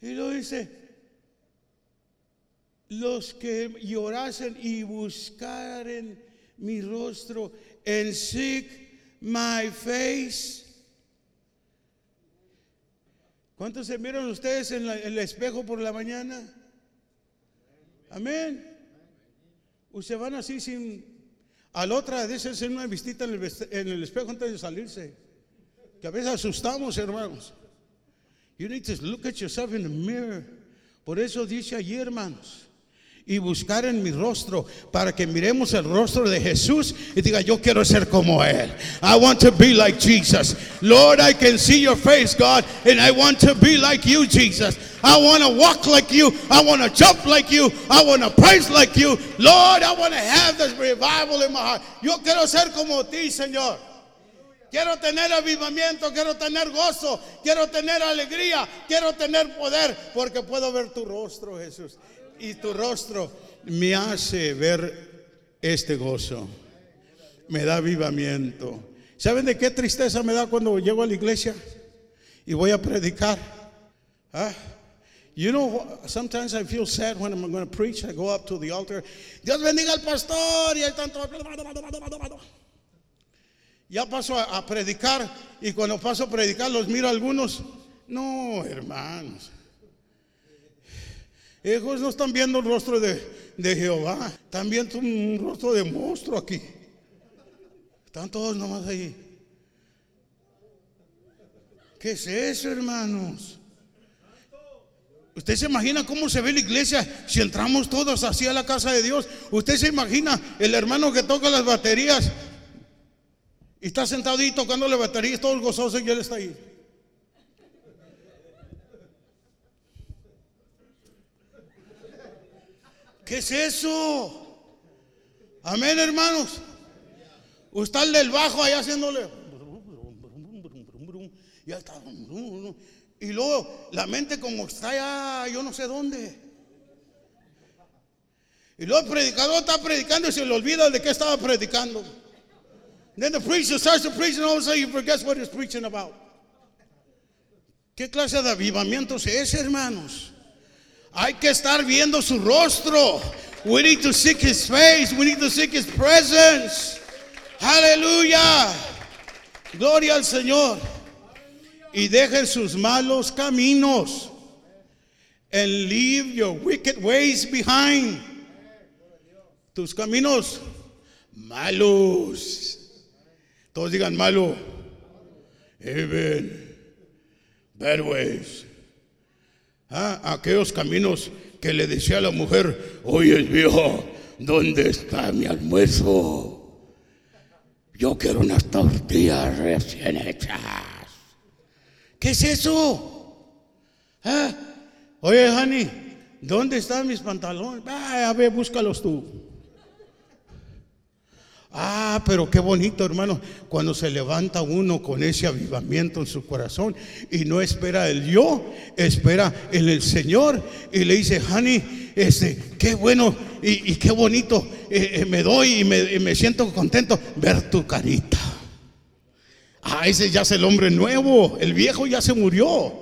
Y lo dice, los que llorasen y buscaren mi rostro and seek my face. ¿Cuántos se miran ustedes en, la- en el espejo por la mañana? Amén. Ustedes van así sin... A la otra vez hacer una visita en el, en el espejo antes de salirse. Que a veces asustamos, hermanos. You need to look at yourself in the mirror. Por eso dice allí, hermanos. Y buscar en mi rostro para que miremos el rostro de Jesús y diga, yo quiero ser como Él. I want to be like Jesus. Lord, I can see your face, God, and I want to be like you, Jesus. I want to walk like you. I want to jump like you. I want to praise like you. Lord, I want to have this revival in my heart. Yo quiero ser como ti, Señor. Quiero tener avivamiento, quiero tener gozo, quiero tener alegría, quiero tener poder, porque puedo ver tu rostro, Jesús. Y tu rostro me hace ver este gozo. Me da avivamiento. ¿Saben de qué tristeza me da cuando llego a la iglesia y voy a predicar? ¿Ah? You know, sometimes I feel sad when I'm going to preach. I go up to the altar. Dios bendiga al pastor y hay tanto. Ya paso a, a predicar y cuando paso a predicar los miro a algunos. No, hermanos. Ellos no están viendo el rostro de, de Jehová. Están viendo un rostro de monstruo aquí. Están todos nomás ahí. ¿Qué es eso, hermanos? ¿Usted se imagina cómo se ve la iglesia si entramos todos así a la casa de Dios? ¿Usted se imagina el hermano que toca las baterías y está sentado ahí tocando la batería, todo gozoso y él está ahí? ¿Qué es eso? Amén, hermanos. Usted el del bajo ahí haciéndole. Ya está. Y luego la mente como está allá, yo no sé dónde. Y luego el predicador está predicando y se le olvida de qué estaba predicando. Then the preacher starts to preach and all of a sudden he forgets what he's preaching about. ¿Qué clase de avivamiento es ese, hermanos? Hay que estar viendo su rostro. We need to seek his face. We need to seek his presence. Aleluya. Gloria al Señor. Y dejen sus malos caminos. And leave your wicked ways behind. Tus caminos malos. Todos digan malo. Amen. Bad ways. Ah, aquellos caminos que le decía a la mujer, oye viejo, ¿dónde está mi almuerzo? Yo quiero unas tortillas recién hechas. ¿Qué es eso? Ah, Oye, honey, ¿dónde están mis pantalones? Ah, a ver, búscalos tú. Ah, pero qué bonito, hermano, cuando se levanta uno con ese avivamiento en su corazón y no espera el yo, espera el Señor y le dice, honey, este, qué bueno y, qué bonito eh, eh, me doy y me, me siento contento ver tu carita. Ah, ese ya es el hombre nuevo, el viejo ya se murió.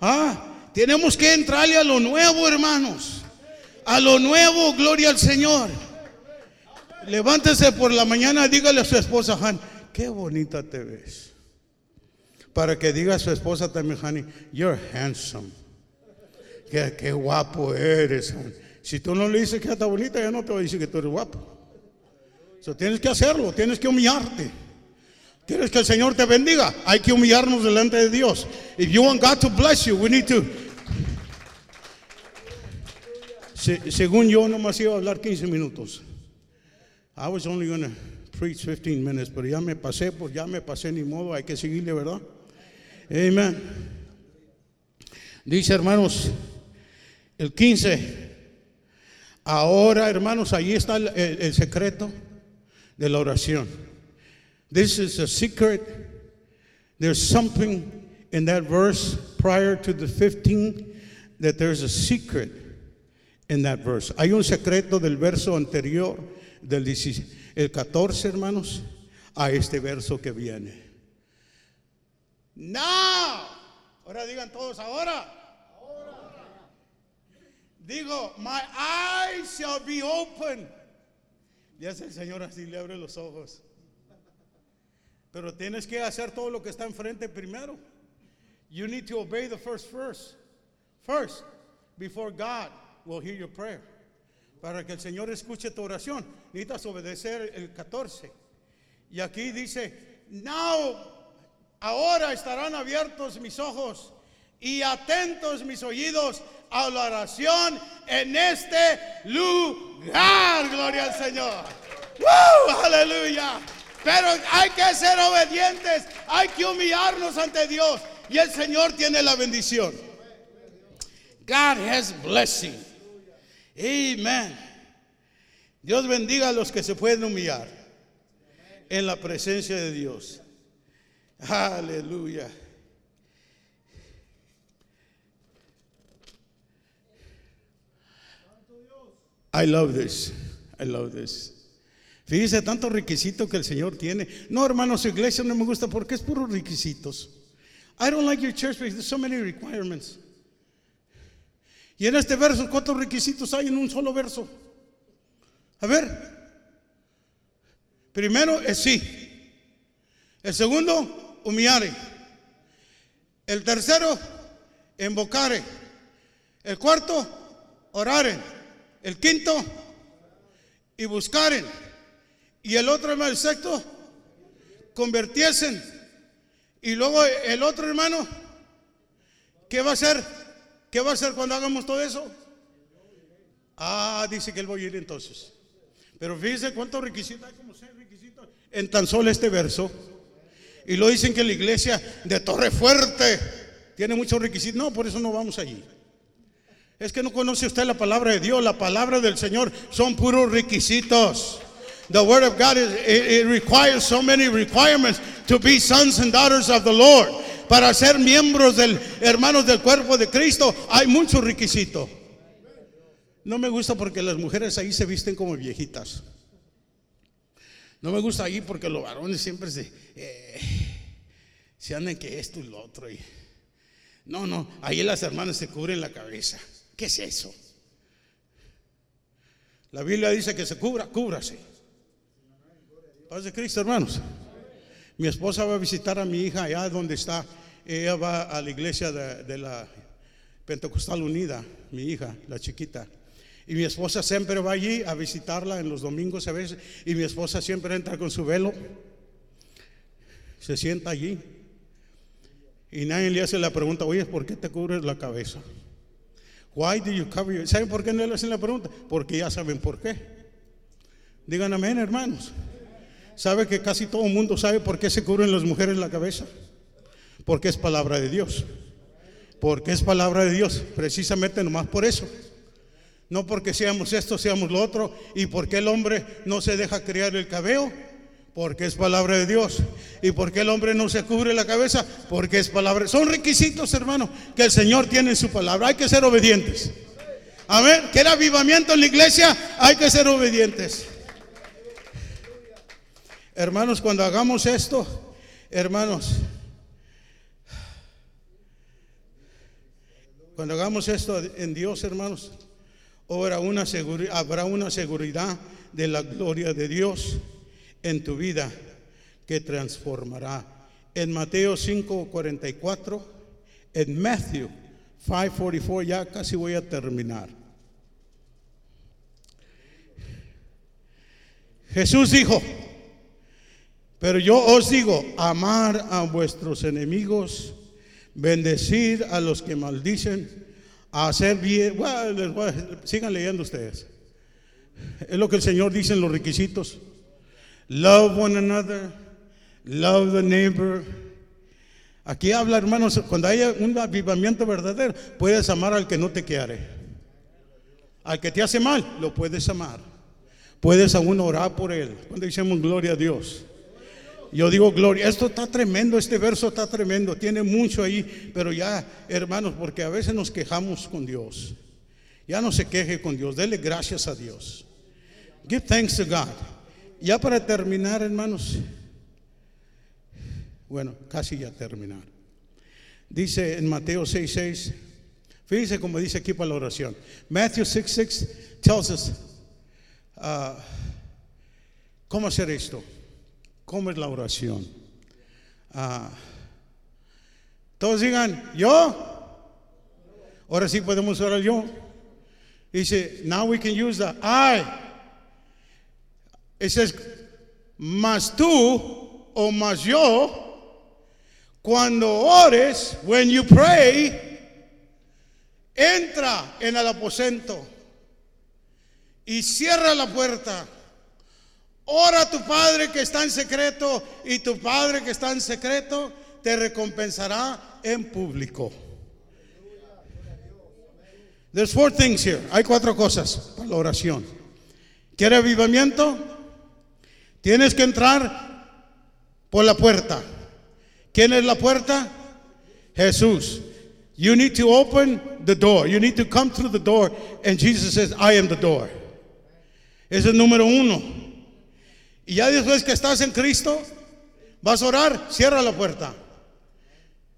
Ah, tenemos que entrarle a lo nuevo, hermanos. A lo nuevo, gloria al Señor. Levántese por la mañana, dígale a su esposa, Han, qué bonita te ves. Para que diga a su esposa también, honey, you're handsome. Qué, guapo eres. Han. Si tú no le dices que está bonita, ya no te va a decir que tú eres guapo. So, tienes que hacerlo, tienes que humillarte. Tienes que el Señor te bendiga. Hay que humillarnos delante de Dios. If you want God to bless you, we need to. Se- según yo, nomás iba a hablar 15 minutos. I was only going to preach 15 minutes, pero ya me pasé, pues ya me pasé, ni modo, hay que seguirle, ¿verdad? Amen. Dice, hermanos, el 15. Ahora, hermanos, ahí está el, el- el secreto de la oración. This is a secret. There's something in that verse prior to the 15 that there's a secret in that verse. Hay un secreto del verso anterior, del 16 el 14, hermanos, a este verso que viene. Now, ahora digan todos ahora. Digo, my eyes shall be open. Ya es el Señor así le abre los ojos. Pero tienes que hacer todo lo que está enfrente primero. You need to obey the first verse. First, before God will hear your prayer. Para que el Señor escuche tu oración, necesitas obedecer el 14. Y aquí dice, now, ahora estarán abiertos mis ojos y atentos mis oídos a la oración en este lugar. Gloria al Señor. ¡Woo! Aleluya. Pero hay que ser obedientes, hay que humillarnos ante Dios y el Señor tiene la bendición. God has blessing. Amen. Dios bendiga a los que se pueden humillar en la presencia de Dios. Aleluya. I love this. I love this. Fíjese tanto requisito que el Señor tiene. No, hermanos, su iglesia no me gusta porque es puros requisitos. I don't like your church because there's so many requirements. Y en este verso, ¿cuántos requisitos hay en un solo verso? A ver. Primero es sí. El segundo, humillare. El tercero, invocare. El cuarto, oraren. El quinto, y buscaren. Y el otro, hermano, el sexto, convirtiesen. Y luego el otro hermano, ¿qué va a hacer? ¿Qué va a hacer cuando hagamos todo eso? Ah, dice que él va a ir entonces. Pero fíjense cuántos requisitos, hay como seis requisitos en tan solo este verso. Y lo dicen que la iglesia de Torre Fuerte tiene muchos requisitos. No, por eso no vamos allí. Es que no conoce usted la palabra de Dios, la palabra del Señor son puros requisitos. The word of God is, it, it requires so many requirements to be sons and daughters of the Lord. Para ser miembros del hermanos del cuerpo de Cristo hay muchos requisitos. No me gusta porque las mujeres ahí se visten como viejitas. No me gusta ahí porque los varones siempre se, eh, andan que esto y lo otro. Y No, no, ahí las hermanas se cubren la cabeza. ¿Qué es eso? La Biblia dice que se cubra, cúbrase. Paz de Cristo, hermanos. Mi esposa va a visitar a mi hija allá donde está. Ella va a la iglesia de, la Pentecostal Unida, mi hija, la chiquita. Y mi esposa siempre va allí a visitarla en los domingos a veces. Y mi esposa siempre entra con su velo. Se sienta allí. Y nadie le hace la pregunta, oye, ¿por qué te cubres la cabeza? Why do you cover your... ¿Saben por qué no le hacen la pregunta? Porque ya saben por qué. Digan amén, hermanos. ¿Sabe que casi todo el mundo sabe por qué se cubren las mujeres la cabeza? Porque es palabra de Dios. Porque es palabra de Dios. Precisamente nomás por eso. No porque seamos esto, seamos lo otro. ¿Y por qué el hombre no se deja criar el cabello? Porque es palabra de Dios. ¿Y por qué el hombre no se cubre la cabeza? Porque es palabra. Son requisitos, hermano, que el Señor tiene en su palabra. Hay que ser obedientes. Amén. ¿Quiere avivamiento en la iglesia? Hay que ser obedientes. Hermanos, cuando hagamos esto, hermanos, cuando hagamos esto en Dios, hermanos, habrá una, habrá una seguridad de la gloria de Dios en tu vida que transformará. En Mateo 5:44, en Matthew 5:44, ya casi voy a terminar. Jesús dijo, pero yo os digo, amar a vuestros enemigos, bendecir a los que maldicen, hacer bien. Sigan leyendo ustedes. Es lo que el Señor dice en los requisitos. Love one another, love the neighbor. Aquí habla, hermanos, cuando haya un avivamiento verdadero, puedes amar al que no te quiere. Al que te hace mal, lo puedes amar. Puedes aún orar por él. Cuando decimos gloria a Dios. Yo digo gloria, esto está tremendo, este verso está tremendo, tiene mucho ahí, pero ya, hermanos, porque a veces nos quejamos con Dios. Ya no se queje con Dios, dele gracias a Dios. Give thanks to God. Ya para terminar, hermanos, bueno, casi ya terminar. Dice en Mateo 6:6, 6, fíjense como dice aquí para la oración. Matthew 6:6 6 tells us uh, cómo hacer esto. ¿Cómo es la oración? Ah, todos digan, ¿yo? Ahora sí podemos orar yo. Dice, now we can use the I. It says, más tú o más yo, cuando ores, when you pray, entra en el aposento y cierra la puerta Ora a tu Padre que está en secreto y tu Padre que está en secreto te recompensará en público. There's four things here. Hay cuatro cosas para la oración. ¿Quiere avivamiento? Tienes que entrar por la puerta. ¿Quién es la puerta? Jesús. You need to open the door. You need to come through the door. And Jesus says, I am the door. Es el número uno. Y ya después que estás en Cristo, vas a orar, cierra la puerta.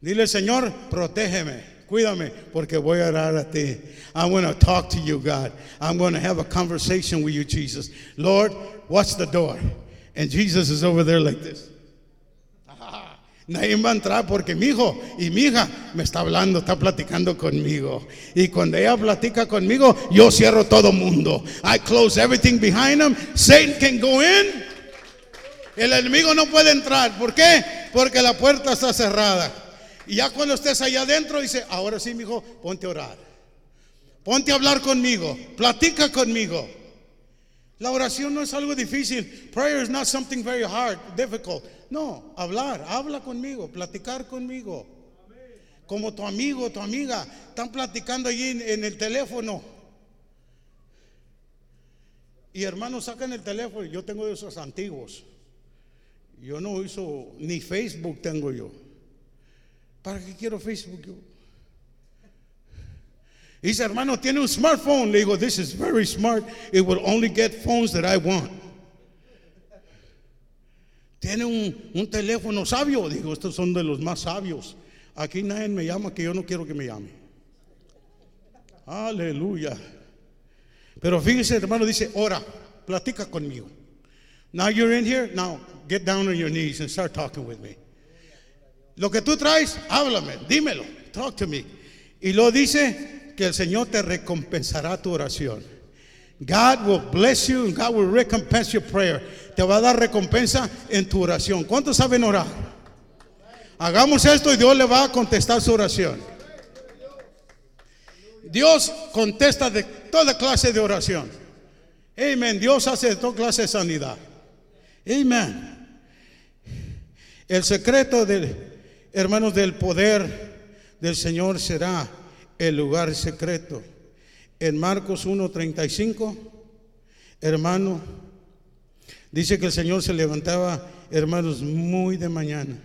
Dile, Señor, protégeme, cuídame, porque voy a orar a ti. I'm going to talk to you, God. I'm going to have a conversation with you, Jesus. Lord, watch the door. And Jesus is over there like this. Nadie va a entrar porque mi hijo y mi hija me está hablando, está platicando conmigo. Y cuando ella platica conmigo, yo cierro todo mundo. I close everything behind them. Satan can go in. El enemigo no puede entrar. ¿Por qué? Porque la puerta está cerrada. Y ya cuando estés allá adentro, dice, ahora sí, mi hijo, ponte a orar. Ponte a hablar conmigo. Platica conmigo. La oración no es algo difícil. Prayer is not something very hard, difficult. No, hablar, habla conmigo, platicar conmigo. Como tu amigo, tu amiga, están platicando allí en, el teléfono. Y hermanos, sacan el teléfono. Yo tengo esos antiguos. Yo no uso, ni Facebook tengo yo. ¿Para qué quiero Facebook yo? Dice, hermano, tiene un smartphone. Le digo, this is very smart. It will only get phones that I want. Tiene un, un teléfono sabio. Digo, estos son de los más sabios. Aquí nadie me llama que yo no quiero que me llame. Aleluya. Pero fíjese, hermano, dice, ora, platica conmigo. Now you're in here, now get down on your knees and start talking with me. Lo que tú traes, háblame, dímelo, talk to me. Y lo dice que el Señor te recompensará tu oración. God will bless you and God will recompense your prayer. Te va a dar recompensa en tu oración. ¿Cuántos saben orar? Hagamos esto y Dios le va a contestar su oración. Dios contesta de toda clase de oración. Amén. Dios hace de toda clase de sanidad. Amén. El secreto del, hermanos, del poder del Señor será el lugar secreto. En Marcos 1:35, hermano, dice que el Señor se levantaba, hermanos, muy de mañana.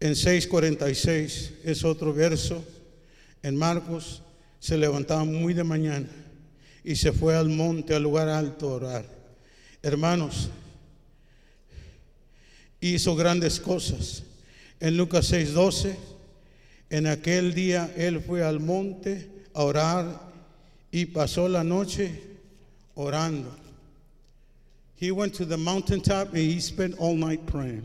En 6:46 es otro verso. En Marcos se levantaba muy de mañana y se fue al monte, al lugar alto a orar. Hermanos, hizo grandes cosas. En Lucas 6:12, en aquel día él fue al monte a orar y pasó la noche orando. He went to the mountaintop and he spent all night praying.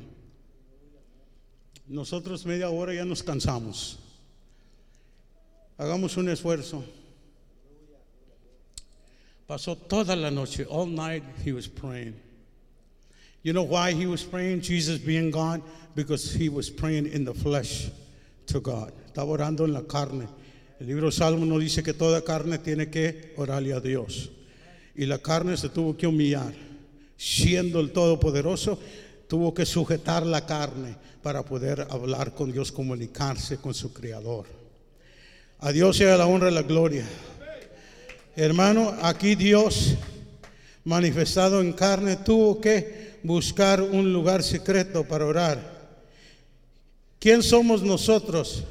Nosotros media hora ya nos cansamos. Hagamos un esfuerzo. Pasó toda la noche, all night he was praying. You know why he was praying, Jesus being God? Because he was praying in the flesh to God. Estaba orando en la carne. El libro de Salmo nos dice que toda carne tiene que orarle a Dios. Y la carne se tuvo que humillar. Siendo el Todopoderoso, tuvo que sujetar la carne para poder hablar con Dios, comunicarse con su Creador. A Dios sea la honra y la gloria. Hermano, aquí Dios manifestado en carne tuvo que buscar un lugar secreto para orar. ¿Quién somos nosotros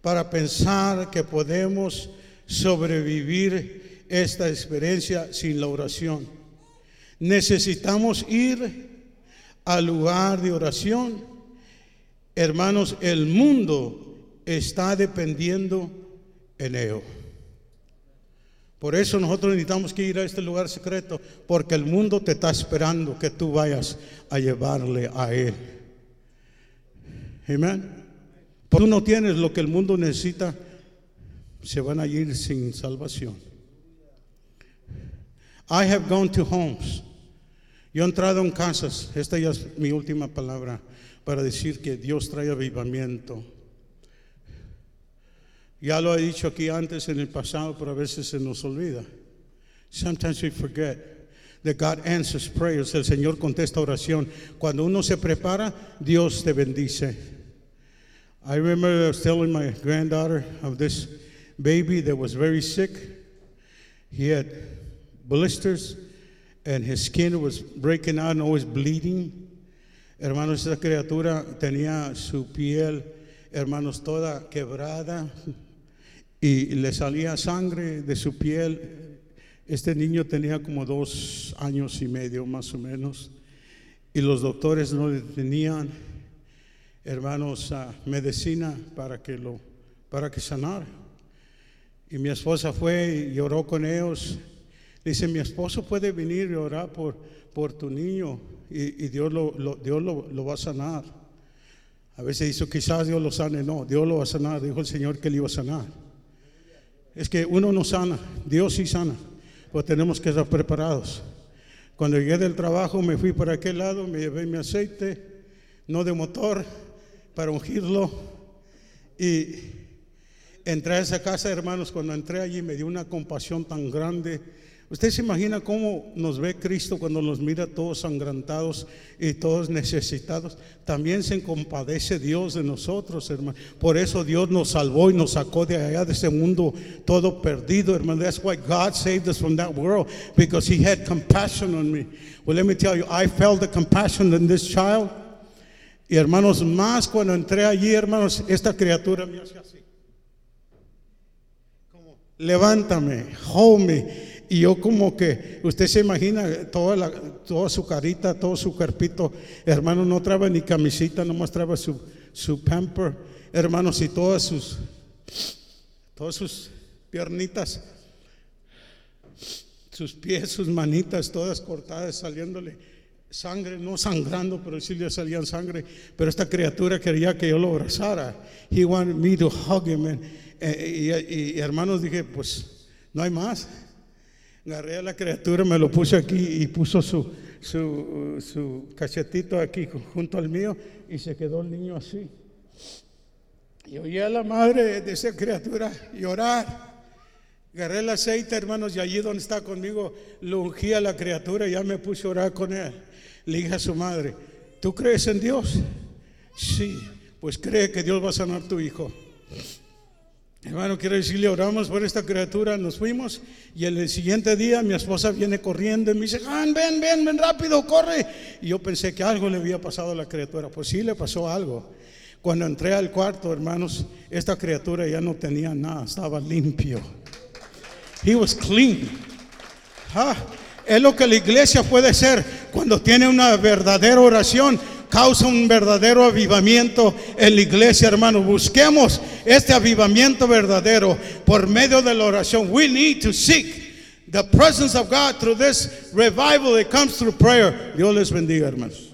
para pensar que podemos sobrevivir esta experiencia sin la oración? Necesitamos ir al lugar de oración. Hermanos, el mundo está dependiendo en ello. Por eso nosotros necesitamos que ir a este lugar secreto, porque el mundo te está esperando que tú vayas a llevarle a Él. Amén. Tú no tienes lo que el mundo necesita, se van a ir sin salvación. I have gone to homes. Yo he entrado en casas, esta ya es mi última palabra, para decir que Dios trae avivamiento. Ya lo he dicho aquí antes en el pasado, pero a veces se nos olvida. Sometimes we forget that God answers prayers. El Señor contesta oración. Cuando uno se prepara, Dios te bendice. I remember I was telling my granddaughter of this baby that was very sick. He had blisters and his skin was breaking out and always bleeding. Hermanos, esa criatura tenía su piel, hermanos, toda quebrada y le salía sangre de su piel. Este niño tenía como dos años y medio más o menos y los doctores no le tenían, hermanos, uh, medicina para que lo, para que sanara. Y mi esposa fue y oró con ellos. Dice, mi esposo puede venir y orar por, por tu niño y, y Dios, lo, lo- Dios lo, lo va a sanar. A veces dice, quizás Dios lo sane. No, Dios lo va a sanar. Dijo el Señor que le iba a sanar. Es que uno no sana, Dios sí sana, pues tenemos que estar preparados. Cuando llegué del trabajo me fui por aquel lado, me llevé mi aceite, no de motor, para ungirlo. Y entré a esa casa, hermanos, cuando entré allí me dio una compasión tan grande. Usted se imagina cómo nos ve Cristo cuando nos mira todos sangrantados y todos necesitados. También se compadece Dios de nosotros, hermano. Por eso Dios nos salvó y nos sacó de allá de ese mundo todo perdido, hermano. That's why God saved us from that world because He had compassion on me. Well, let me tell you, I felt the compassion in this child. Y hermanos, más cuando entré allí, hermanos, esta criatura me hace así. Como, levántame, hold me. Y yo como que, usted se imagina toda, la, toda su carita, todo su cuerpito, hermano, no trae ni camisita, nomás trae su, su pamper. hermanos, y todas sus, todas sus piernitas, sus pies, sus manitas, todas cortadas, saliéndole sangre, no sangrando, pero sí le salían sangre. Pero esta criatura quería que yo lo abrazara. He wanted me to hug him. and- eh, y, y- y, hermanos, dije, pues no hay más. Agarré a la criatura, me lo puse aquí y puso su, su, su cachetito aquí junto al mío y se quedó el niño así. Y oí a la madre de esa criatura llorar. Agarré el aceite, hermanos, y allí donde está conmigo, lo ungí a la criatura y ya me puse a orar con él. Le dije a su madre, ¿tú crees en Dios? Sí, pues cree que Dios va a sanar tu hijo. Hermano, quiero decirle, oramos por esta criatura, nos fuimos y el siguiente día mi esposa viene corriendo y me dice, "Han, ven, ven, ven rápido, corre. Y yo pensé que algo le había pasado a la criatura, pues sí le pasó algo. Cuando entré al cuarto, hermanos, esta criatura ya no tenía nada, estaba limpio. He was clean. Ah, es lo que la iglesia puede ser cuando tiene una verdadera oración. Causa un verdadero avivamiento en la iglesia, hermano. Busquemos este avivamiento verdadero por medio de la oración. We need to seek the presence of God through this revival that comes through prayer. Dios les bendiga, hermanos.